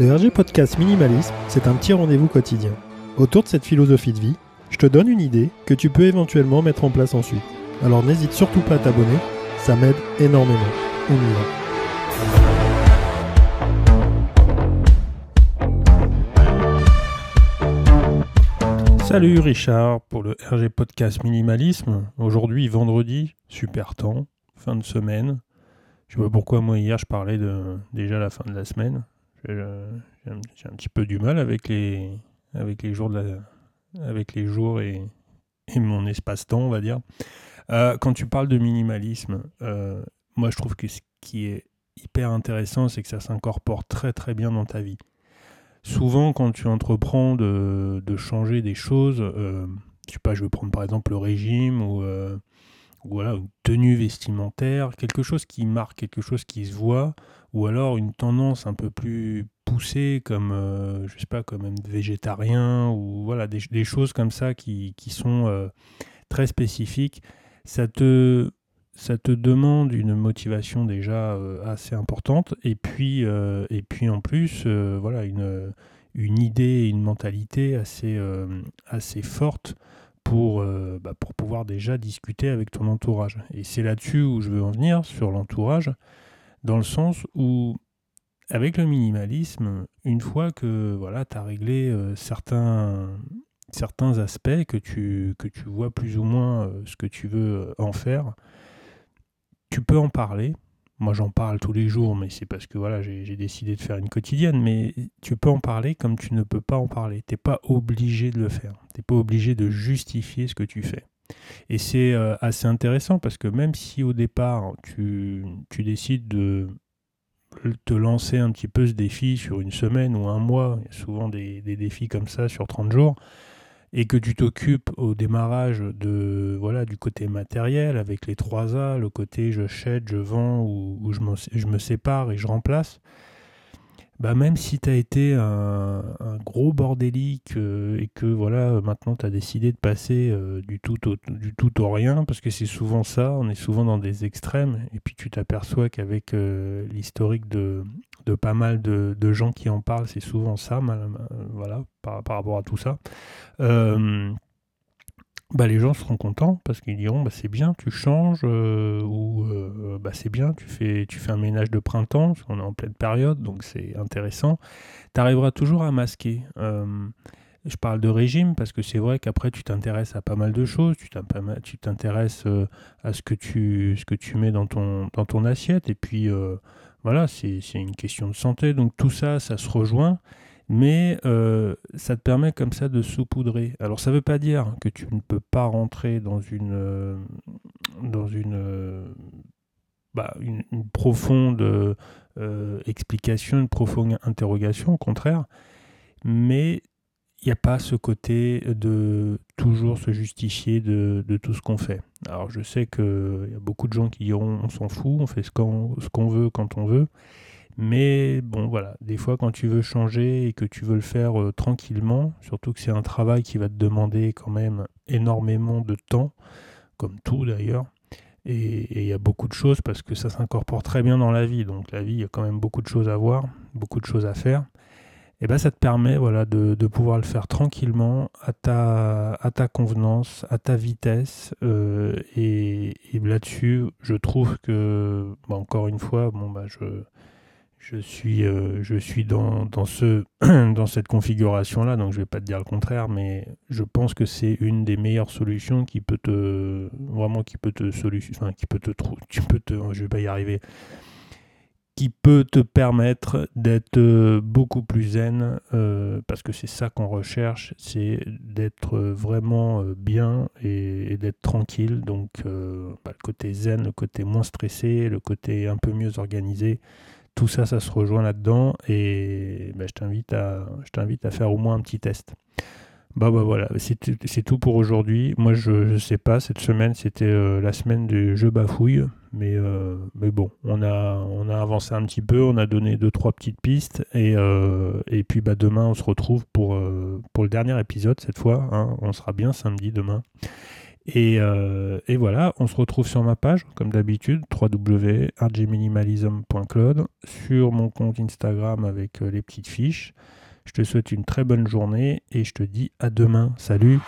Le RG Podcast Minimalisme, c'est un petit rendez-vous quotidien. Autour de cette philosophie de vie, je te donne une idée que tu peux éventuellement mettre en place ensuite. Alors n'hésite surtout pas à t'abonner, ça m'aide énormément. On y. Salut Richard pour le RG Podcast Minimalisme. Aujourd'hui vendredi, super temps, fin de semaine. Je sais pas pourquoi moi hier je parlais de déjà la fin de la semaine. J'ai un, petit peu du mal avec les, avec les jours, avec les jours et, et mon espace-temps, on va dire. Euh, quand tu parles de minimalisme, euh, moi je trouve que ce qui est hyper intéressant, c'est que ça s'incorpore très très bien dans ta vie. Souvent, quand tu entreprends de, de changer des choses, euh, je sais pas, je vais prendre par exemple le régime euh, ou voilà, une tenue vestimentaire, quelque chose qui marque, quelque chose qui se voit, ou alors une tendance un peu plus poussée comme euh, je sais pas comme même végétarien ou voilà des, choses comme ça qui, qui sont euh, très spécifiques. Ça te ça te demande une motivation déjà euh, assez importante et puis euh, et puis en plus voilà une une idée une mentalité assez assez forte pour, euh, bah, pour pouvoir déjà discuter avec ton entourage. Et c'est là-dessus où je veux en venir, sur l'entourage dans le sens où, avec le minimalisme, une fois que voilà, tu as réglé euh, certains, aspects, que tu, vois plus ou moins euh, ce que tu veux en faire, tu peux en parler. Moi, j'en parle tous les jours, mais c'est parce que voilà, j'ai décidé de faire une quotidienne. Mais tu peux en parler comme tu ne peux pas en parler. Tu n'es pas obligé de le faire. Tu n'es pas obligé de justifier ce que tu fais. Et c'est euh, assez intéressant parce que même si au départ tu, décides de te lancer un petit peu ce défi sur une semaine ou un mois, il y a souvent des, des défis comme ça sur 30 jours, et que tu t'occupes au démarrage de voilà du côté matériel avec les 3 A, le côté je jette, je vends ou, je, je, me, sépare et je remplace, bah même si tu as été un, un, gros bordélique euh, et que voilà maintenant tu as décidé de passer euh, du, tout au, du tout au rien, parce que c'est souvent ça, on est souvent dans des extrêmes, et puis tu t'aperçois qu'avec euh, l'historique de, de, pas mal de, de, gens qui en parlent, c'est souvent ça, mal, voilà, par, par, rapport à tout ça. Bah, les gens seront contents parce qu'ils diront bah, c'est bien, tu changes, euh, ou euh, bah, c'est bien, tu fais, tu fais un ménage de printemps, parce qu'on est en pleine période, donc c'est intéressant. Tu arriveras toujours à masquer. Euh, je parle de régime parce que c'est vrai qu'après tu t'intéresses à pas mal de choses, tu t'intéresses à ce que, tu, ce que tu mets dans ton, dans ton assiette, et puis voilà, c'est une question de santé, donc tout ça, ça se rejoint mais euh, ça te permet comme ça de saupoudrer. Alors ça ne veut pas dire que tu ne peux pas rentrer dans une, euh, dans une, euh, bah, profonde explication, une profonde interrogation, au contraire, mais il n'y a pas ce côté de toujours se justifier de, tout ce qu'on fait. Alors je sais qu'il y a beaucoup de gens qui diront on s'en fout, on fait ce qu'on qu veut quand on veut. Mais bon, voilà, des fois quand tu veux changer et que tu veux le faire euh, tranquillement, surtout que c'est un travail qui va te demander quand même énormément de temps, comme tout d'ailleurs, et il y a beaucoup de choses parce que ça s'incorpore très bien dans la vie. Donc la vie, il y a quand même beaucoup de choses à voir, beaucoup de choses à faire. Et bien ça te permet voilà, de, de pouvoir le faire tranquillement, à ta, à ta convenance, à ta vitesse. Euh, et, et là-dessus, je trouve que, bah, encore une fois, bon, bah, je je suis, euh, je suis dans, dans, ce, dans cette configuration-là, donc je ne vais pas te dire le contraire, mais je pense que c'est une des meilleures solutions qui peut te, vraiment qui peut te solution, enfin, qui peut te, tu peux te, je vais pas y arriver, qui peut te permettre d'être beaucoup plus zen, euh, parce que c'est ça qu'on recherche, c'est d'être vraiment euh, bien et, d'être tranquille, donc euh, bah, le côté zen, le côté moins stressé, le côté un peu mieux organisé tout ça, ça se rejoint là-dedans et bah, je t'invite à, je t'invite à faire au moins un petit test. Bah, bah voilà, c'est tout pour aujourd'hui. Moi, je ne sais pas, cette semaine, c'était euh, la semaine du jeu bafouille. Mais, euh, mais bon, on a, on a avancé un petit peu, on a donné deux, trois petites pistes. Et, euh, et puis bah, demain, on se retrouve pour, pour le dernier épisode cette fois. Hein. On sera bien samedi demain. Et, et, voilà, on se retrouve sur ma page, comme d'habitude, www.rgminimalism.cloud, sur mon compte Instagram avec les petites fiches. Je te souhaite une très bonne journée et je te dis à demain. Salut